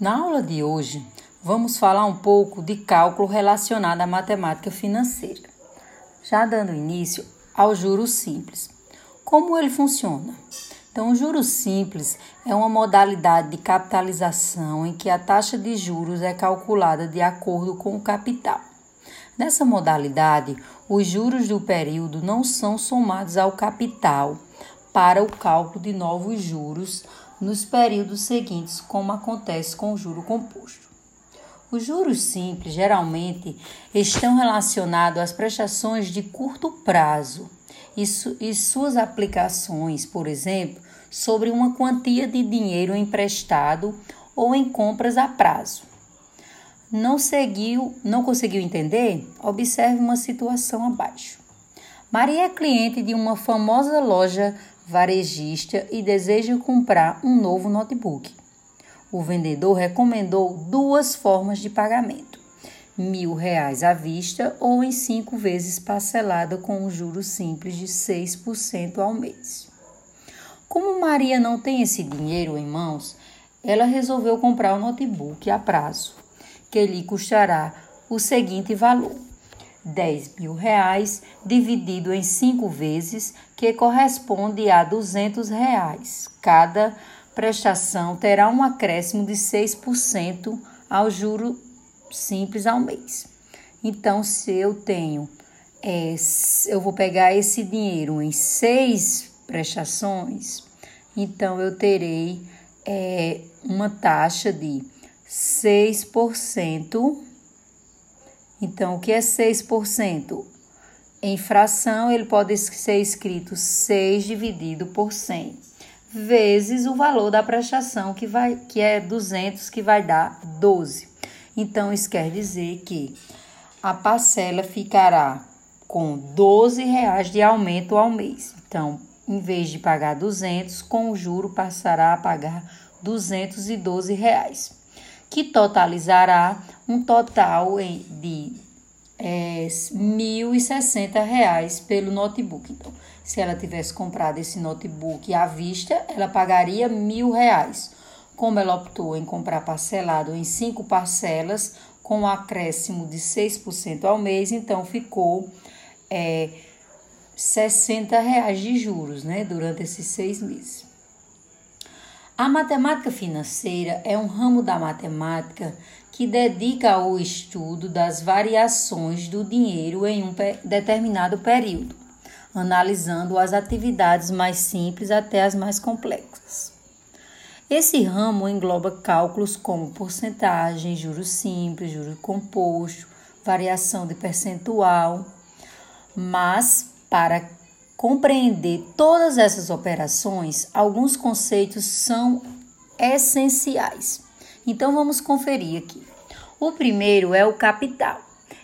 Na aula de hoje, vamos falar um pouco de cálculo relacionado à matemática financeira, já dando início ao juro simples. Como ele funciona? Então, o juro simples é uma modalidade de capitalização em que a taxa de juros é calculada de acordo com o capital. Nessa modalidade, os juros do período não são somados ao capital para o cálculo de novos juros nos períodos seguintes, como acontece com o juro composto. Os juros simples geralmente estão relacionados às prestações de curto prazo e, su e suas aplicações, por exemplo, sobre uma quantia de dinheiro emprestado ou em compras a prazo. Não seguiu, não conseguiu entender? Observe uma situação abaixo. Maria é cliente de uma famosa loja varejista e deseja comprar um novo notebook. O vendedor recomendou duas formas de pagamento: mil reais à vista ou em cinco vezes parcelada com um juro simples de 6% ao mês. Como Maria não tem esse dinheiro em mãos, ela resolveu comprar o notebook a prazo, que lhe custará o seguinte valor: 10 mil reais dividido em cinco vezes, que corresponde a 200 reais. Cada prestação terá um acréscimo de 6% ao juro simples ao mês. Então, se eu tenho, é, eu vou pegar esse dinheiro em seis prestações, então eu terei é, uma taxa de 6% então, o que é 6%? Em fração, ele pode ser escrito 6 dividido por 100, vezes o valor da prestação, que, vai, que é 200, que vai dar 12. Então, isso quer dizer que a parcela ficará com 12 reais de aumento ao mês. Então, em vez de pagar 200, com o juro passará a pagar 212 reais que totalizará um total de é, R$ 1.060 pelo notebook. Então, se ela tivesse comprado esse notebook à vista, ela pagaria R$ 1.000. Como ela optou em comprar parcelado em cinco parcelas, com um acréscimo de 6% ao mês, então ficou é, 60 reais de juros né, durante esses seis meses. A matemática financeira é um ramo da matemática que dedica ao estudo das variações do dinheiro em um determinado período, analisando as atividades mais simples até as mais complexas. Esse ramo engloba cálculos como porcentagem, juros simples, juros composto, variação de percentual, mas para compreender todas essas operações, alguns conceitos são essenciais. Então vamos conferir aqui. O primeiro é o capital.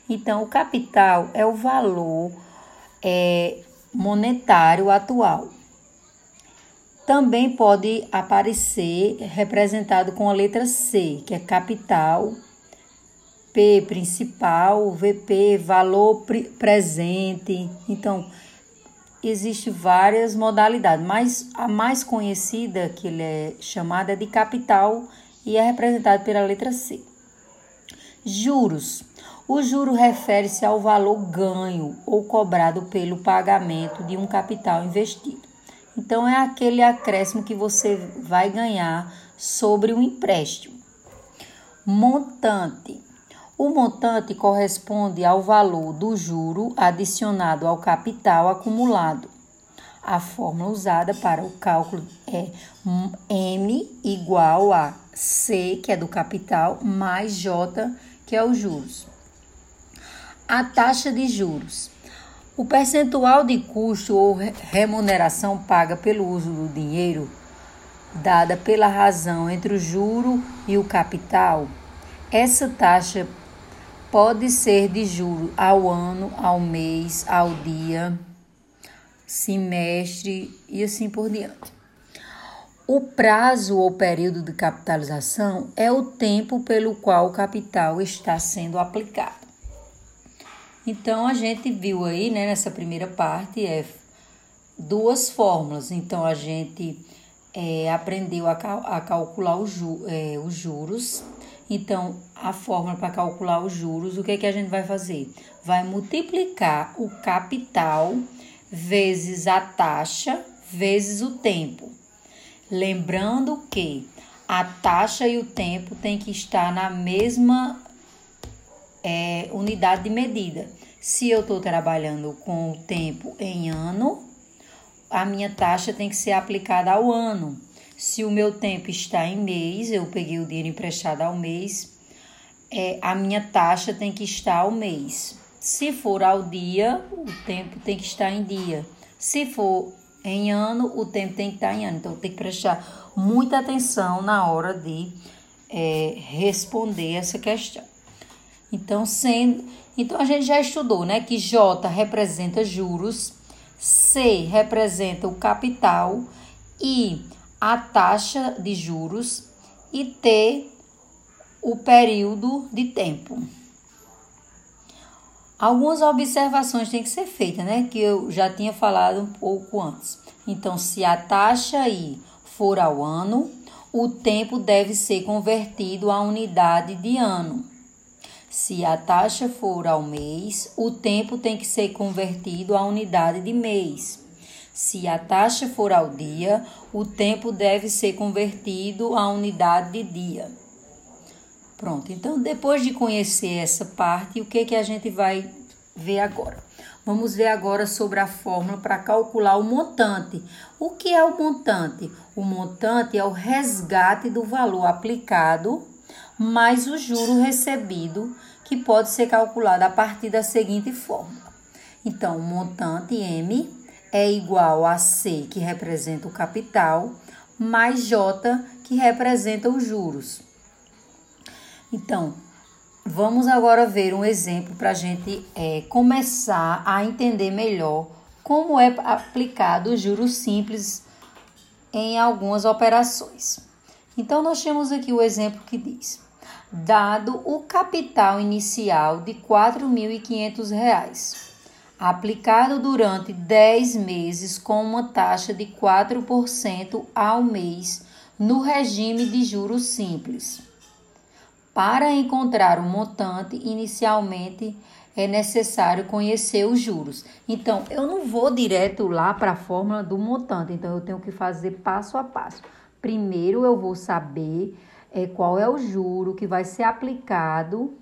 Então, o capital é o valor é, monetário atual. Também pode aparecer representado com a letra C, que é capital, P principal, VP valor presente. Então, existe várias modalidades, mas a mais conhecida que ele é chamada é de capital e é representada pela letra C. Juros. O juro refere-se ao valor ganho ou cobrado pelo pagamento de um capital investido. Então é aquele acréscimo que você vai ganhar sobre o um empréstimo. Montante. O montante corresponde ao valor do juro adicionado ao capital acumulado. A fórmula usada para o cálculo é M igual a C, que é do capital, mais J, que é os juros. A taxa de juros. O percentual de custo ou remuneração paga pelo uso do dinheiro, dada pela razão entre o juro e o capital, essa taxa pode ser de juro ao ano, ao mês, ao dia, semestre e assim por diante. O prazo ou período de capitalização é o tempo pelo qual o capital está sendo aplicado. Então a gente viu aí, né, nessa primeira parte, é duas fórmulas. Então a gente é, aprendeu a, cal a calcular ju é, os juros. Então, a fórmula para calcular os juros, o que, é que a gente vai fazer? Vai multiplicar o capital vezes a taxa vezes o tempo. Lembrando que a taxa e o tempo têm que estar na mesma é, unidade de medida. Se eu estou trabalhando com o tempo em ano, a minha taxa tem que ser aplicada ao ano. Se o meu tempo está em mês, eu peguei o dinheiro emprestado ao mês, é, a minha taxa tem que estar ao mês. Se for ao dia, o tempo tem que estar em dia. Se for em ano, o tempo tem que estar em ano. Então, tem que prestar muita atenção na hora de é, responder essa questão. Então, sendo, então, a gente já estudou né, que J representa juros C representa o capital, I a taxa de juros e T o período de tempo. Algumas observações têm que ser feitas, né? Que eu já tinha falado um pouco antes. Então, se a taxa I for ao ano, o tempo deve ser convertido à unidade de ano. Se a taxa for ao mês, o tempo tem que ser convertido à unidade de mês. Se a taxa for ao dia, o tempo deve ser convertido à unidade de dia. Pronto, então depois de conhecer essa parte, o que, que a gente vai ver agora? Vamos ver agora sobre a fórmula para calcular o montante. O que é o montante? O montante é o resgate do valor aplicado mais o juro recebido, que pode ser calculado a partir da seguinte fórmula. Então, o montante M é igual a C, que representa o capital, mais J, que representa os juros. Então, vamos agora ver um exemplo para a gente é, começar a entender melhor como é aplicado o juros simples em algumas operações. Então, nós temos aqui o exemplo que diz: dado o capital inicial de R$ 4.500, aplicado durante 10 meses com uma taxa de 4% ao mês no regime de juros simples. Para encontrar o montante, inicialmente é necessário conhecer os juros. Então, eu não vou direto lá para a fórmula do montante, então eu tenho que fazer passo a passo. Primeiro, eu vou saber é, qual é o juro que vai ser aplicado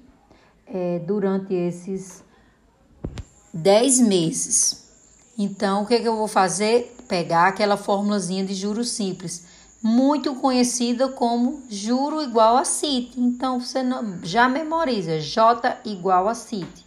é, durante esses 10 meses. Então, o que, que eu vou fazer? Pegar aquela formulazinha de juros simples, muito conhecida como juro igual a CIT. Então, você não, já memoriza, J igual a CIT.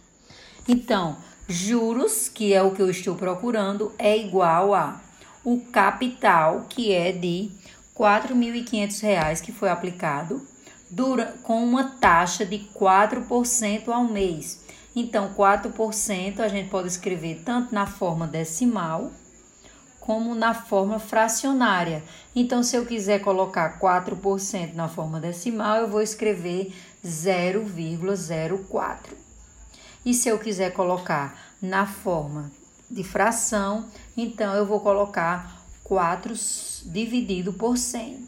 Então, juros, que é o que eu estou procurando, é igual a o capital, que é de R$ 4.500 que foi aplicado dura, com uma taxa de 4% ao mês. Então, 4% a gente pode escrever tanto na forma decimal como na forma fracionária. Então, se eu quiser colocar 4% na forma decimal, eu vou escrever 0,04. E se eu quiser colocar na forma de fração, então eu vou colocar 4 dividido por 100.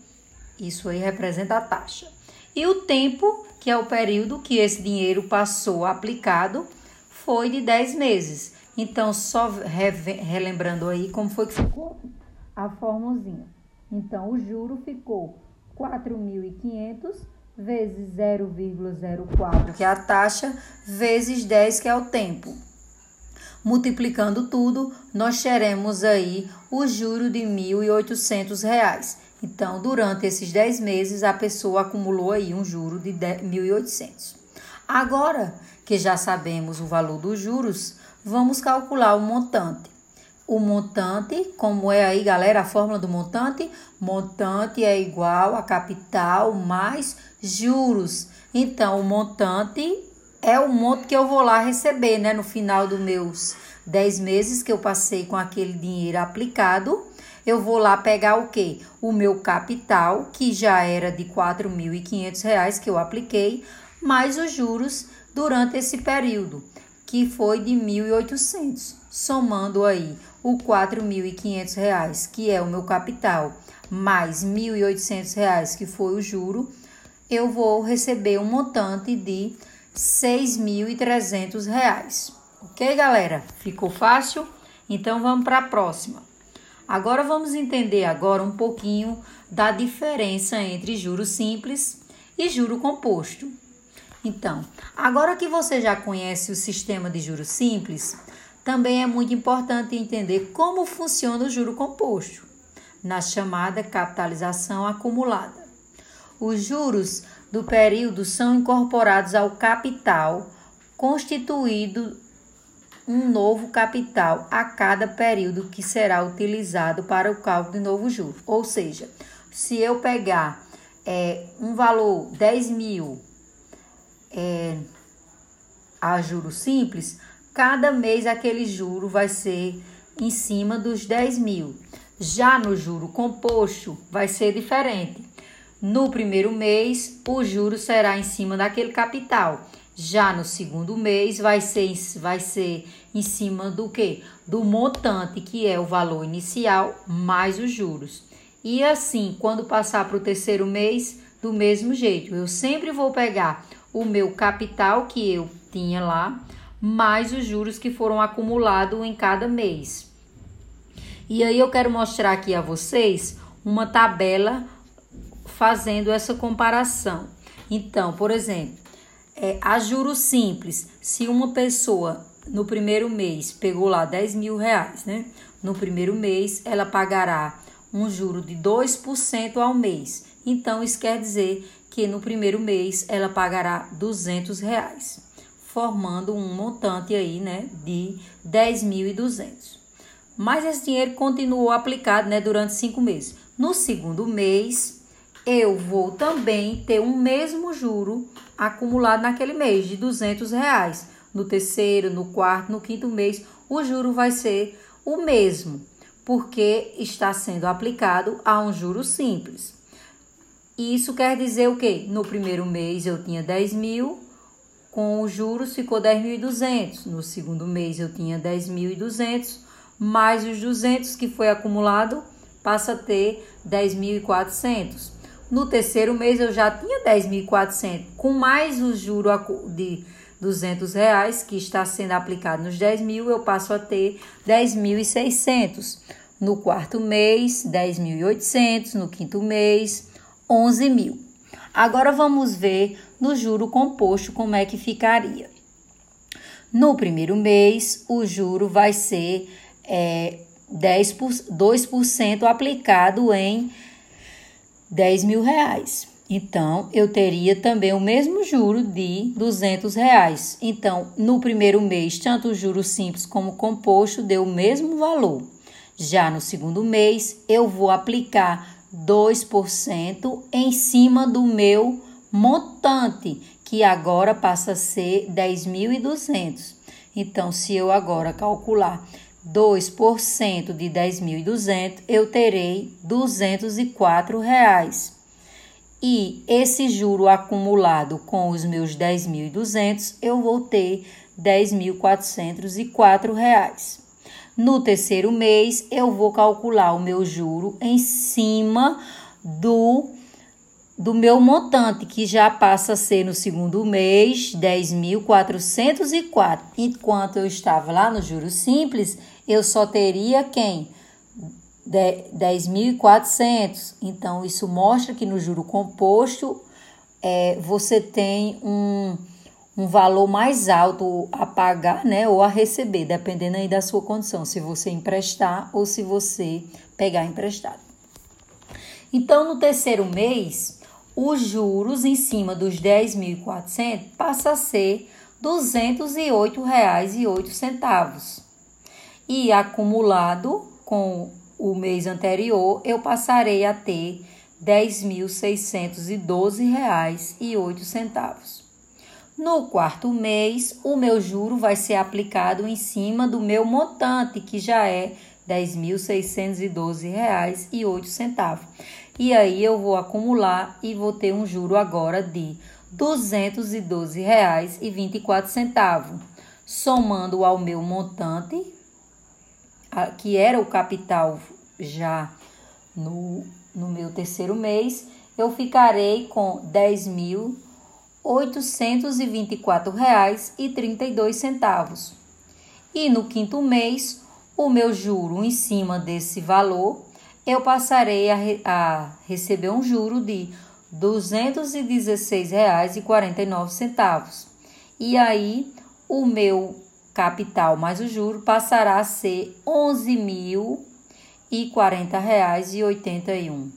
Isso aí representa a taxa. E o tempo, que é o período que esse dinheiro passou aplicado, foi de 10 meses. Então, só relembrando aí como foi que ficou a formulazinha. Então, o juro ficou 4.500 vezes 0,04, que é a taxa, vezes 10, que é o tempo. Multiplicando tudo, nós teremos aí o juro de R$ 1.800. Então, durante esses 10 meses, a pessoa acumulou aí um juro de R$ 1.800. Agora que já sabemos o valor dos juros, vamos calcular o montante. O montante, como é aí, galera, a fórmula do montante? Montante é igual a capital mais juros. Então, o montante é o monte que eu vou lá receber, né? No final dos meus 10 meses que eu passei com aquele dinheiro aplicado, eu vou lá pegar o quê? O meu capital, que já era de R$ 4.500 que eu apliquei, mais os juros durante esse período, que foi de 1.800, somando aí o R$ 4.500, que é o meu capital, mais R$ 1.800, que foi o juro, eu vou receber um montante de R$ 6.300. Ok, galera? Ficou fácil? Então vamos para a próxima. Agora vamos entender agora um pouquinho da diferença entre juro simples e juro composto. Então, agora que você já conhece o sistema de juros simples, também é muito importante entender como funciona o juro composto, na chamada capitalização acumulada. Os juros do período são incorporados ao capital, constituído um novo capital a cada período que será utilizado para o cálculo de novo juro. Ou seja, se eu pegar é, um valor 10 mil é, a juro simples, cada mês aquele juro vai ser em cima dos 10 mil. Já no juro composto, vai ser diferente. No primeiro mês, o juro será em cima daquele capital. Já no segundo mês, vai ser, vai ser em cima do que? Do montante, que é o valor inicial, mais os juros. E assim, quando passar para o terceiro mês, do mesmo jeito. Eu sempre vou pegar o meu capital que eu tinha lá, mais os juros que foram acumulados em cada mês. E aí eu quero mostrar aqui a vocês uma tabela fazendo essa comparação. Então, por exemplo, é, a juros simples, se uma pessoa no primeiro mês pegou lá 10 mil reais, né? No primeiro mês ela pagará um juro de 2% ao mês. Então, isso quer dizer que no primeiro mês ela pagará 200 reais, formando um montante aí, né, de 10.200. Mas esse dinheiro continuou aplicado, né, durante cinco meses. No segundo mês, eu vou também ter um mesmo juro acumulado naquele mês de 200 reais. No terceiro, no quarto, no quinto mês, o juro vai ser o mesmo, porque está sendo aplicado a um juro simples. Isso quer dizer o quê? No primeiro mês eu tinha 10 mil, com os juros ficou 10.200. No segundo mês eu tinha 10.200, mais os 200 que foi acumulado, passa a ter 10.400. No terceiro mês eu já tinha 10.400, com mais o juro de 200 reais que está sendo aplicado nos 10 mil, eu passo a ter 10.600. No quarto mês, 10.800. No quinto mês, 11 mil. Agora vamos ver no juro composto como é que ficaria. No primeiro mês, o juro vai ser é, 10 por, 2% aplicado em 10 mil reais. Então, eu teria também o mesmo juro de 200 reais. Então, no primeiro mês, tanto o juro simples como composto deu o mesmo valor. Já no segundo mês, eu vou aplicar 2% em cima do meu montante, que agora passa a ser 10.200. Então, se eu agora calcular 2% de 10.200, eu terei 204 reais. E esse juro acumulado com os meus 10.200, eu vou ter 10.404 reais. No terceiro mês, eu vou calcular o meu juro em cima do do meu montante, que já passa a ser no segundo mês 10.404. Enquanto eu estava lá no juro simples, eu só teria quem? 10.400. Então, isso mostra que no juro composto é, você tem um um valor mais alto a pagar, né, ou a receber, dependendo aí da sua condição, se você emprestar ou se você pegar emprestado. Então, no terceiro mês, os juros em cima dos 10.400 passa a ser R$ 208,08. E acumulado com o mês anterior, eu passarei a ter R$ 10.612,08. No quarto mês, o meu juro vai ser aplicado em cima do meu montante, que já é R$ 10.612,08. E aí eu vou acumular e vou ter um juro agora de R$ 212,24, somando ao meu montante, que era o capital já no, no meu terceiro mês, eu ficarei com R$ 10.824,32. E no quinto mês, o meu juro em cima desse valor, eu passarei a, re a receber um juro de R$ 216,49. E aí, o meu capital mais o juro passará a ser R$ 11.040,81.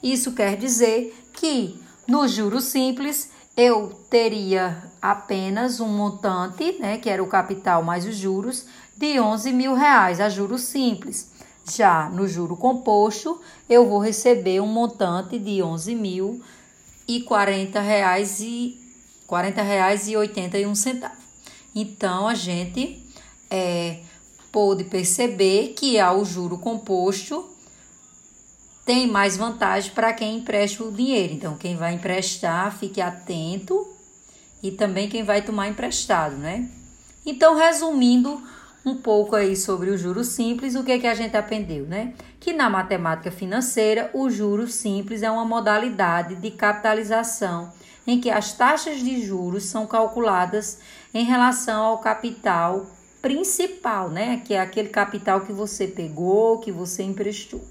Isso quer dizer que no juro simples eu teria apenas um montante, né, que era o capital mais os juros, de 11 mil reais a juros simples. Já no juro composto, eu vou receber um montante de 11 mil e 40 reais e 40 reais e 81 centavos. Então a gente é, pôde perceber que ao juro composto tem mais vantagem para quem empresta o dinheiro. Então, quem vai emprestar, fique atento e também quem vai tomar emprestado, né? Então, resumindo um pouco aí sobre o juro simples, o que, que a gente aprendeu, né? Que na matemática financeira, o juro simples é uma modalidade de capitalização em que as taxas de juros são calculadas em relação ao capital principal, né? Que é aquele capital que você pegou, que você emprestou.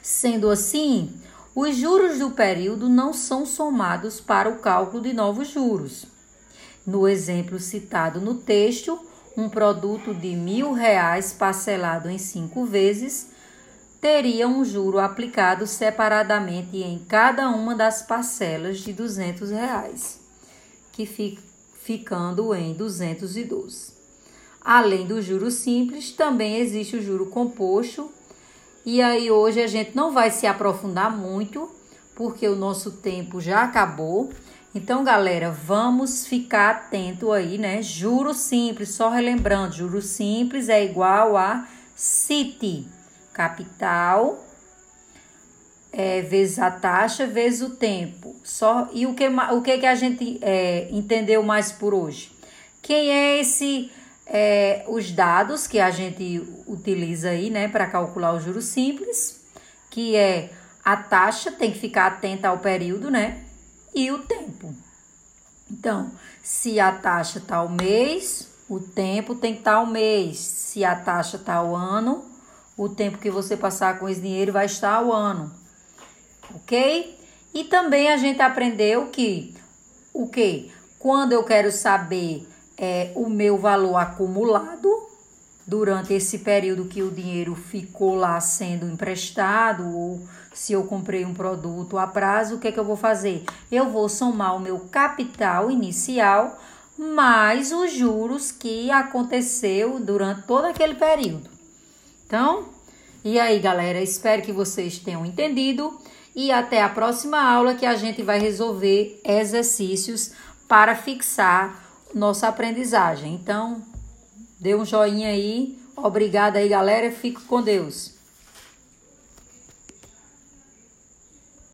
Sendo assim, os juros do período não são somados para o cálculo de novos juros. No exemplo citado no texto, um produto de mil reais parcelado em cinco vezes teria um juro aplicado separadamente em cada uma das parcelas de duzentos reais, que fica ficando em 212. Além do juro simples, também existe o juro composto e aí hoje a gente não vai se aprofundar muito, porque o nosso tempo já acabou. Então, galera, vamos ficar atento aí, né? Juro simples, só relembrando, juro simples é igual a CIT, capital é, vezes a taxa vezes o tempo. Só e o que o que que a gente é, entendeu mais por hoje? Quem é esse é, os dados que a gente utiliza aí, né, para calcular o juro simples, que é a taxa, tem que ficar atenta ao período, né, e o tempo. Então, se a taxa está ao mês, o tempo tem que estar tá ao mês. Se a taxa está ao ano, o tempo que você passar com esse dinheiro vai estar ao ano. Ok? E também a gente aprendeu que o que? Quando eu quero saber é, o meu valor acumulado durante esse período que o dinheiro ficou lá sendo emprestado ou se eu comprei um produto a prazo, o que é que eu vou fazer? Eu vou somar o meu capital inicial mais os juros que aconteceu durante todo aquele período. Então, e aí, galera, espero que vocês tenham entendido e até a próxima aula que a gente vai resolver exercícios para fixar nossa aprendizagem. Então, dê um joinha aí. Obrigada aí, galera. Fico com Deus.